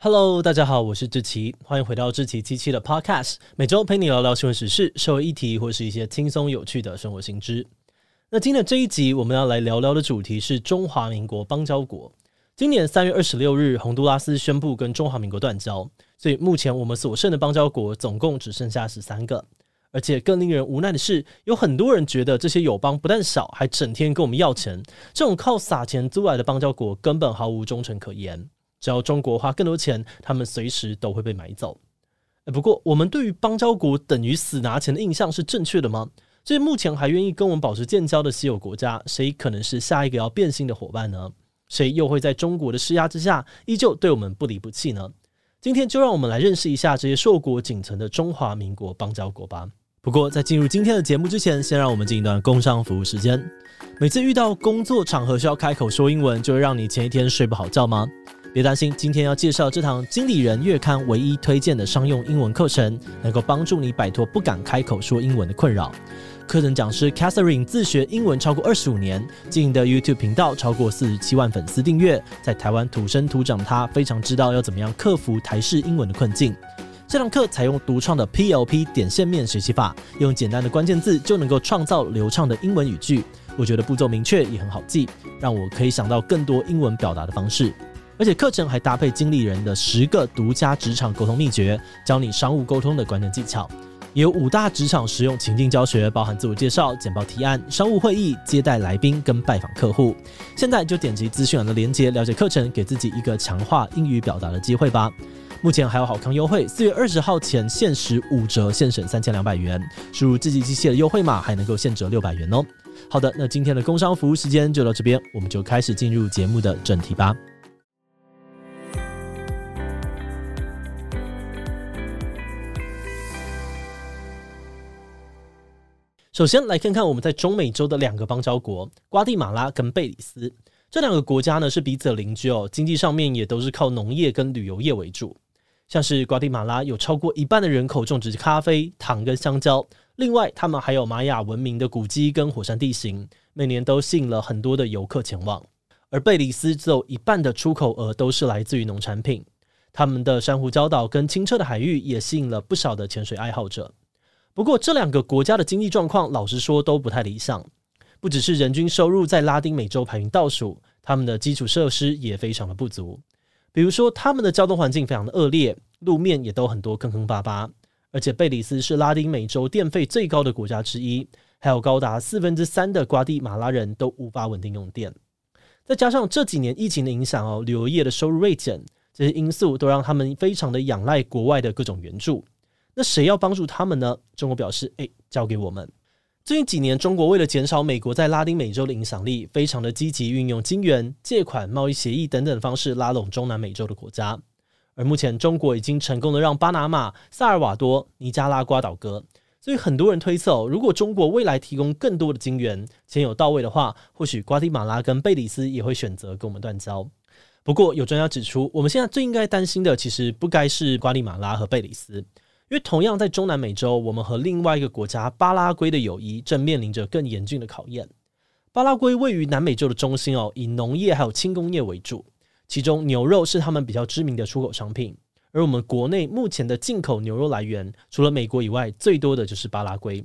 Hello，大家好，我是志奇，欢迎回到志奇机器的 Podcast，每周陪你聊聊新闻时事、社会议题或是一些轻松有趣的生活新知。那今天的这一集，我们要来聊聊的主题是中华民国邦交国。今年三月二十六日，洪都拉斯宣布跟中华民国断交，所以目前我们所剩的邦交国总共只剩下十三个。而且更令人无奈的是，有很多人觉得这些友邦不但少，还整天跟我们要钱。这种靠撒钱租来的邦交国，根本毫无忠诚可言。只要中国花更多钱，他们随时都会被买走。不过，我们对于邦交国等于死拿钱的印象是正确的吗？这些目前还愿意跟我们保持建交的稀有国家，谁可能是下一个要变心的伙伴呢？谁又会在中国的施压之下，依旧对我们不离不弃呢？今天就让我们来认识一下这些硕果仅存的中华民国邦交国吧。不过，在进入今天的节目之前，先让我们进一段工商服务时间。每次遇到工作场合需要开口说英文，就会让你前一天睡不好觉吗？别担心，今天要介绍这堂经理人月刊唯一推荐的商用英文课程，能够帮助你摆脱不敢开口说英文的困扰。课程讲师 Catherine 自学英文超过二十五年，经营的 YouTube 频道超过四十七万粉丝订阅，在台湾土生土长他非常知道要怎么样克服台式英文的困境。这堂课采用独创的 PLP 点线面学习法，用简单的关键字就能够创造流畅的英文语句。我觉得步骤明确也很好记，让我可以想到更多英文表达的方式。而且课程还搭配经理人的十个独家职场沟通秘诀，教你商务沟通的关键技巧。有五大职场实用情境教学，包含自我介绍、简报提案、商务会议、接待来宾跟拜访客户。现在就点击资讯栏的链接，了解课程，给自己一个强化英语表达的机会吧。目前还有好康优惠，四月二十号前限时五折，现省三千两百元。输入自己机械的优惠码，还能够现折六百元哦。好的，那今天的工商服务时间就到这边，我们就开始进入节目的正题吧。首先来看看我们在中美洲的两个邦交国——瓜地马拉跟贝里斯。这两个国家呢是彼此的邻居哦，经济上面也都是靠农业跟旅游业为主。像是瓜地马拉有超过一半的人口种植咖啡、糖跟香蕉，另外他们还有玛雅文明的古迹跟火山地形，每年都吸引了很多的游客前往。而贝里斯只有一半的出口额都是来自于农产品，他们的珊瑚礁岛跟清澈的海域也吸引了不少的潜水爱好者。不过，这两个国家的经济状况，老实说都不太理想。不只是人均收入在拉丁美洲排名倒数，他们的基础设施也非常的不足。比如说，他们的交通环境非常的恶劣，路面也都很多坑坑巴巴。而且，贝里斯是拉丁美洲电费最高的国家之一，还有高达四分之三的瓜地马拉人都无法稳定用电。再加上这几年疫情的影响哦，旅游业的收入锐减，这些因素都让他们非常的仰赖国外的各种援助。那谁要帮助他们呢？中国表示：“诶，交给我们。”最近几年，中国为了减少美国在拉丁美洲的影响力，非常的积极运用金元、借款、贸易协议等等方式拉拢中南美洲的国家。而目前，中国已经成功的让巴拿马、萨尔瓦多、尼加拉瓜倒戈。所以很多人推测，如果中国未来提供更多的金元，钱有到位的话，或许瓜地马拉跟贝里斯也会选择跟我们断交。不过，有专家指出，我们现在最应该担心的，其实不该是瓜地马拉和贝里斯。因为同样在中南美洲，我们和另外一个国家巴拉圭的友谊正面临着更严峻的考验。巴拉圭位于南美洲的中心哦，以农业还有轻工业为主，其中牛肉是他们比较知名的出口商品。而我们国内目前的进口牛肉来源，除了美国以外，最多的就是巴拉圭。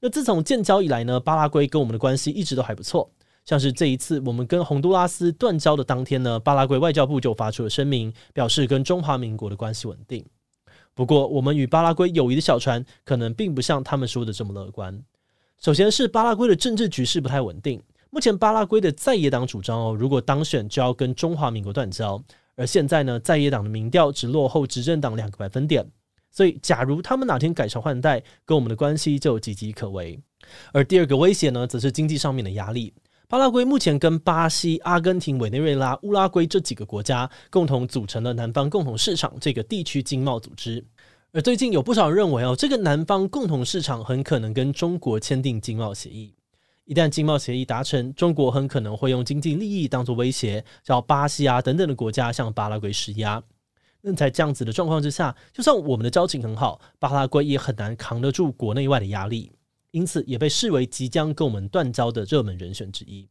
那自从建交以来呢，巴拉圭跟我们的关系一直都还不错。像是这一次我们跟洪都拉斯断交的当天呢，巴拉圭外交部就发出了声明，表示跟中华民国的关系稳定。不过，我们与巴拉圭友谊的小船可能并不像他们说的这么乐观。首先是巴拉圭的政治局势不太稳定。目前，巴拉圭的在野党主张哦，如果当选就要跟中华民国断交。而现在呢，在野党的民调只落后执政党两个百分点。所以，假如他们哪天改朝换代，跟我们的关系就岌岌可危。而第二个威胁呢，则是经济上面的压力。巴拉圭目前跟巴西、阿根廷、委内瑞拉、乌拉圭这几个国家共同组成了南方共同市场这个地区经贸组织，而最近有不少人认为哦，这个南方共同市场很可能跟中国签订经贸协议。一旦经贸协议达成，中国很可能会用经济利益当作威胁，叫巴西啊等等的国家向巴拉圭施压。那在这样子的状况之下，就算我们的交情很好，巴拉圭也很难扛得住国内外的压力。因此，也被视为即将跟我们断交的热门人选之一。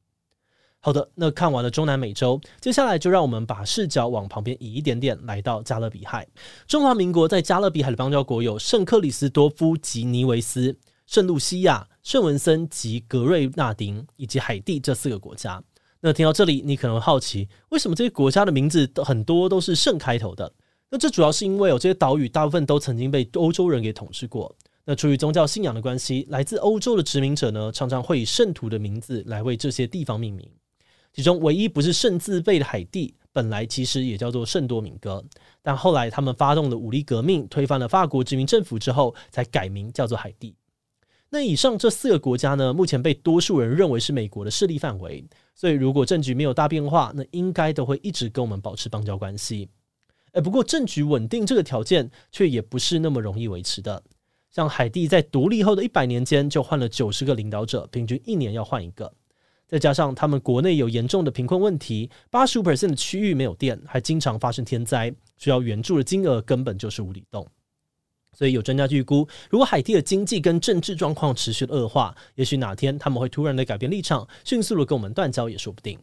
好的，那看完了中南美洲，接下来就让我们把视角往旁边移一点点，来到加勒比海。中华民国在加勒比海的邦交国有圣克里斯多夫及尼维斯、圣露西亚、圣文森及格瑞纳丁以及海地这四个国家。那听到这里，你可能会好奇，为什么这些国家的名字都很多都是圣开头的？那这主要是因为有这些岛屿大部分都曾经被欧洲人给统治过。那出于宗教信仰的关系，来自欧洲的殖民者呢，常常会以圣徒的名字来为这些地方命名。其中唯一不是圣字辈的海地，本来其实也叫做圣多明哥，但后来他们发动了武力革命，推翻了法国殖民政府之后，才改名叫做海地。那以上这四个国家呢，目前被多数人认为是美国的势力范围，所以如果政局没有大变化，那应该都会一直跟我们保持邦交关系。诶，不过政局稳定这个条件却也不是那么容易维持的。像海地在独立后的一百年间就换了九十个领导者，平均一年要换一个。再加上他们国内有严重的贫困问题，八十五 percent 的区域没有电，还经常发生天灾，需要援助的金额根本就是无底洞。所以有专家预估，如果海地的经济跟政治状况持续恶化，也许哪天他们会突然的改变立场，迅速的跟我们断交也说不定。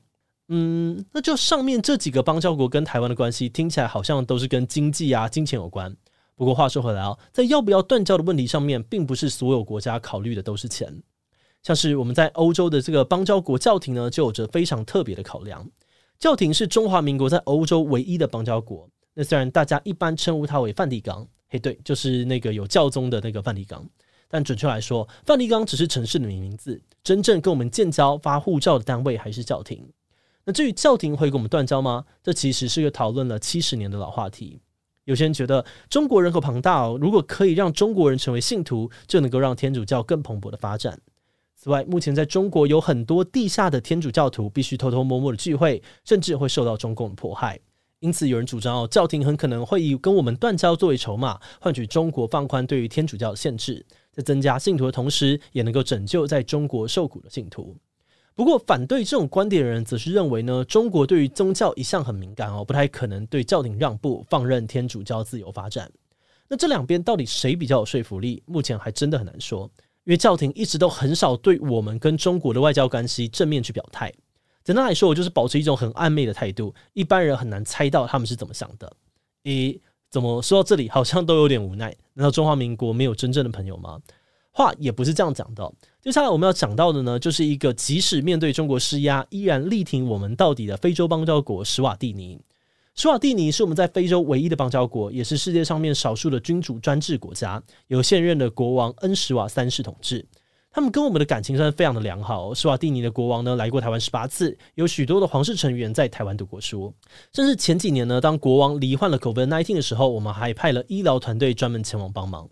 嗯，那就上面这几个邦交国跟台湾的关系，听起来好像都是跟经济啊、金钱有关。不过话说回来啊，在要不要断交的问题上面，并不是所有国家考虑的都是钱。像是我们在欧洲的这个邦交国教廷呢，就有着非常特别的考量。教廷是中华民国在欧洲唯一的邦交国。那虽然大家一般称呼它为梵蒂冈，嘿，对，就是那个有教宗的那个梵蒂冈。但准确来说，梵蒂冈只是城市的名字，真正跟我们建交、发护照的单位还是教廷。那至于教廷会跟我们断交吗？这其实是个讨论了七十年的老话题。有些人觉得中国人口庞大哦，如果可以让中国人成为信徒，就能够让天主教更蓬勃的发展。此外，目前在中国有很多地下的天主教徒必须偷偷摸摸的聚会，甚至会受到中共的迫害。因此，有人主张哦，教廷很可能会以跟我们断交作为筹码，换取中国放宽对于天主教的限制，在增加信徒的同时，也能够拯救在中国受苦的信徒。不过，反对这种观点的人则是认为呢，中国对于宗教一向很敏感哦，不太可能对教廷让步，放任天主教自由发展。那这两边到底谁比较有说服力？目前还真的很难说。因为教廷一直都很少对我们跟中国的外交关系正面去表态。简单来说，我就是保持一种很暧昧的态度，一般人很难猜到他们是怎么想的。一，怎么说到这里好像都有点无奈？难道中华民国没有真正的朋友吗？话也不是这样讲的。接下来我们要讲到的呢，就是一个即使面对中国施压，依然力挺我们到底的非洲邦交国——史瓦蒂尼。史瓦蒂尼是我们在非洲唯一的邦交国，也是世界上面少数的君主专制国家，由现任的国王恩史瓦三世统治。他们跟我们的感情算是非常的良好。哦史瓦蒂尼的国王呢，来过台湾十八次，有许多的皇室成员在台湾读过书。甚至前几年呢，当国王罹患了 COVID-19 的时候，我们还派了医疗团队专门前往帮忙。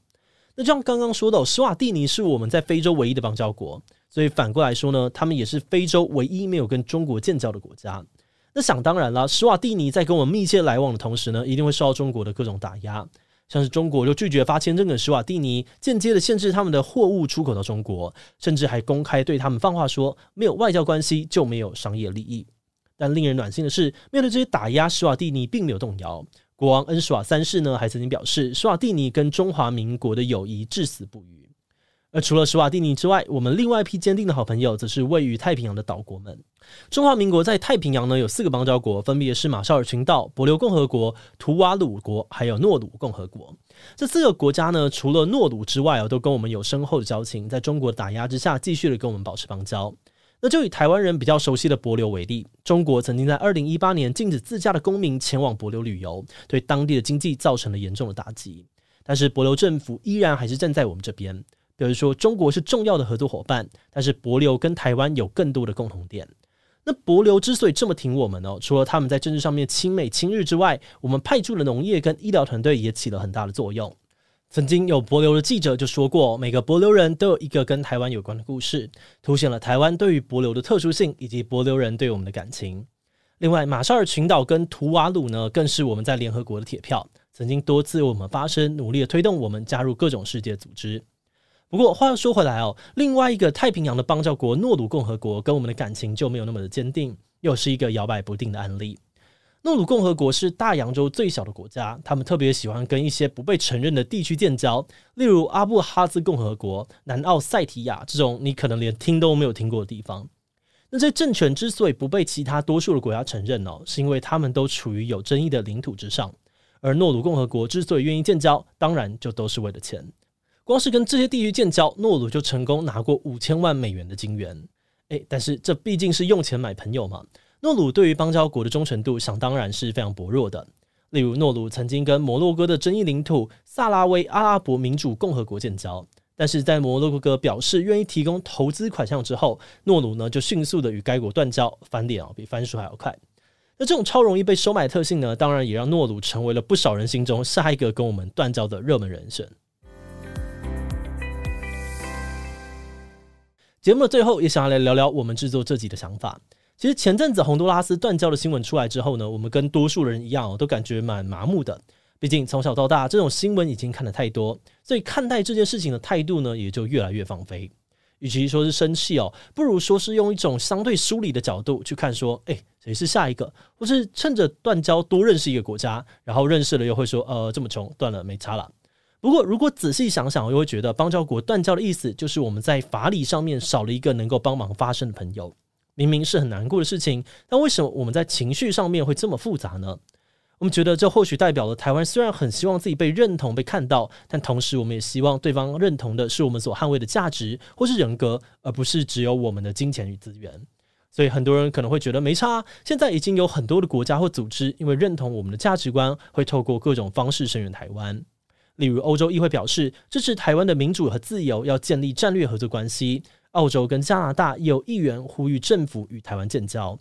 就像刚刚说到，施瓦蒂尼是我们在非洲唯一的邦交国，所以反过来说呢，他们也是非洲唯一没有跟中国建交的国家。那想当然了，施瓦蒂尼在跟我们密切来往的同时呢，一定会受到中国的各种打压，像是中国就拒绝发签证给施瓦蒂尼，间接的限制他们的货物出口到中国，甚至还公开对他们放话说，没有外交关系就没有商业利益。但令人暖心的是，面对这些打压，施瓦蒂尼并没有动摇。国王恩史瓦三世呢，还曾经表示，史瓦蒂尼跟中华民国的友谊至死不渝。而除了史瓦蒂尼之外，我们另外一批坚定的好朋友，则是位于太平洋的岛国们。中华民国在太平洋呢，有四个邦交国，分别是马绍尔群岛、帛琉共和国、图瓦鲁国，还有诺鲁共和国。这四个国家呢，除了诺鲁之外，都跟我们有深厚的交情，在中国的打压之下，继续的跟我们保持邦交。那就以台湾人比较熟悉的帛琉为例，中国曾经在二零一八年禁止自家的公民前往帛琉旅游，对当地的经济造成了严重的打击。但是帛琉政府依然还是站在我们这边。比如说，中国是重要的合作伙伴，但是帛琉跟台湾有更多的共同点。那帛琉之所以这么挺我们哦，除了他们在政治上面亲美亲日之外，我们派驻的农业跟医疗团队也起了很大的作用。曾经有帛琉的记者就说过，每个帛琉人都有一个跟台湾有关的故事，凸显了台湾对于帛琉的特殊性以及帛琉人对我们的感情。另外，马绍尔群岛跟图瓦鲁呢，更是我们在联合国的铁票，曾经多次我们发声，努力的推动我们加入各种世界组织。不过话又说回来哦，另外一个太平洋的邦交国诺鲁共和国跟我们的感情就没有那么的坚定，又是一个摇摆不定的案例。诺鲁共和国是大洋洲最小的国家，他们特别喜欢跟一些不被承认的地区建交，例如阿布哈兹共和国、南奥塞提亚这种你可能连听都没有听过的地方。那这些政权之所以不被其他多数的国家承认哦，是因为他们都处于有争议的领土之上。而诺鲁共和国之所以愿意建交，当然就都是为了钱。光是跟这些地区建交，诺鲁就成功拿过五千万美元的金援。诶，但是这毕竟是用钱买朋友嘛。诺鲁对于邦交国的忠诚度，想当然是非常薄弱的。例如，诺鲁曾经跟摩洛哥的争议领土萨拉威阿拉伯民主共和国建交，但是在摩洛哥表示愿意提供投资款项之后，诺鲁呢就迅速的与该国断交，翻脸啊，比翻书还要快。那这种超容易被收买特性呢，当然也让诺鲁成为了不少人心中下一个跟我们断交的热门人选。节目的最后，也想要来聊聊我们制作这集的想法。其实前阵子洪都拉斯断交的新闻出来之后呢，我们跟多数人一样，都感觉蛮麻木的。毕竟从小到大，这种新闻已经看得太多，所以看待这件事情的态度呢，也就越来越放飞。与其说是生气哦，不如说是用一种相对疏离的角度去看，说，诶，谁是下一个？或是趁着断交多认识一个国家，然后认识了又会说，呃，这么穷，断了没差了。不过如果仔细想想，又会觉得邦交国断交的意思，就是我们在法理上面少了一个能够帮忙发声的朋友。明明是很难过的事情，但为什么我们在情绪上面会这么复杂呢？我们觉得这或许代表了台湾虽然很希望自己被认同、被看到，但同时我们也希望对方认同的是我们所捍卫的价值或是人格，而不是只有我们的金钱与资源。所以很多人可能会觉得没差。现在已经有很多的国家或组织因为认同我们的价值观，会透过各种方式声援台湾。例如，欧洲议会表示支持台湾的民主和自由，要建立战略合作关系。澳洲跟加拿大有议员呼吁政府与台湾建交。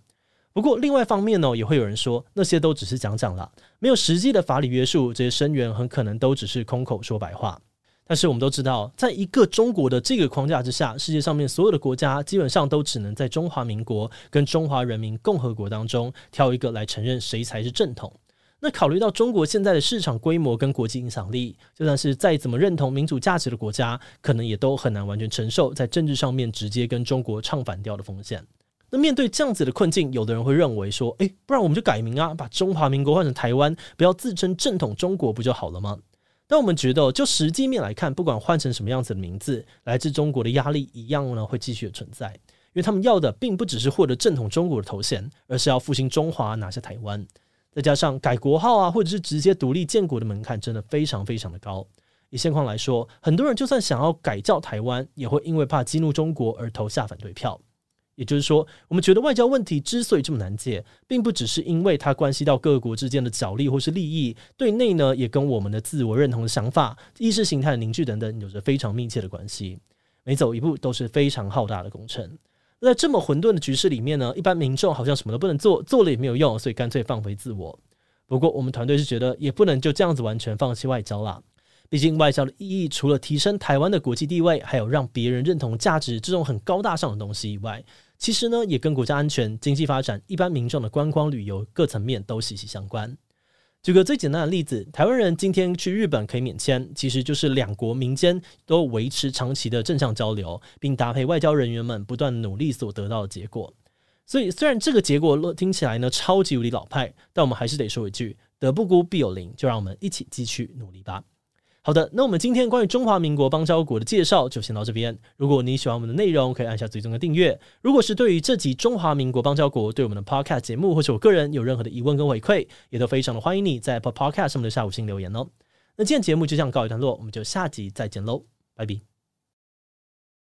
不过，另外一方面呢，也会有人说那些都只是讲讲啦，没有实际的法理约束，这些声援很可能都只是空口说白话。但是我们都知道，在一个中国的这个框架之下，世界上面所有的国家基本上都只能在中华民国跟中华人民共和国当中挑一个来承认谁才是正统。那考虑到中国现在的市场规模跟国际影响力，就算是再怎么认同民主价值的国家，可能也都很难完全承受在政治上面直接跟中国唱反调的风险。那面对这样子的困境，有的人会认为说，诶，不然我们就改名啊，把中华民国换成台湾，不要自称正统中国不就好了吗？但我们觉得，就实际面来看，不管换成什么样子的名字，来自中国的压力一样呢会继续的存在，因为他们要的并不只是获得正统中国的头衔，而是要复兴中华，拿下台湾。再加上改国号啊，或者是直接独立建国的门槛，真的非常非常的高。以现况来说，很多人就算想要改造台湾，也会因为怕激怒中国而投下反对票。也就是说，我们觉得外交问题之所以这么难解，并不只是因为它关系到各国之间的角力或是利益，对内呢也跟我们的自我认同的想法、意识形态的凝聚等等有着非常密切的关系。每走一步都是非常浩大的工程。在这么混沌的局势里面呢，一般民众好像什么都不能做，做了也没有用，所以干脆放回自我。不过我们团队是觉得，也不能就这样子完全放弃外交啦。毕竟外交的意义，除了提升台湾的国际地位，还有让别人认同价值这种很高大上的东西以外，其实呢，也跟国家安全、经济发展、一般民众的观光旅游各层面都息息相关。举个最简单的例子，台湾人今天去日本可以免签，其实就是两国民间都维持长期的正向交流，并搭配外交人员们不断努力所得到的结果。所以，虽然这个结果听起来呢超级无敌老派，但我们还是得说一句：德不孤，必有邻。就让我们一起继续努力吧。好的，那我们今天关于中华民国邦交国的介绍就先到这边。如果你喜欢我们的内容，可以按下最终的订阅。如果是对于这集中华民国邦交国对我们的 Podcast 节目或者我个人有任何的疑问跟回馈，也都非常的欢迎你在 Podcast 上面的下五星留言哦。那今天节目就这样告一段落，我们就下集再见喽，拜拜。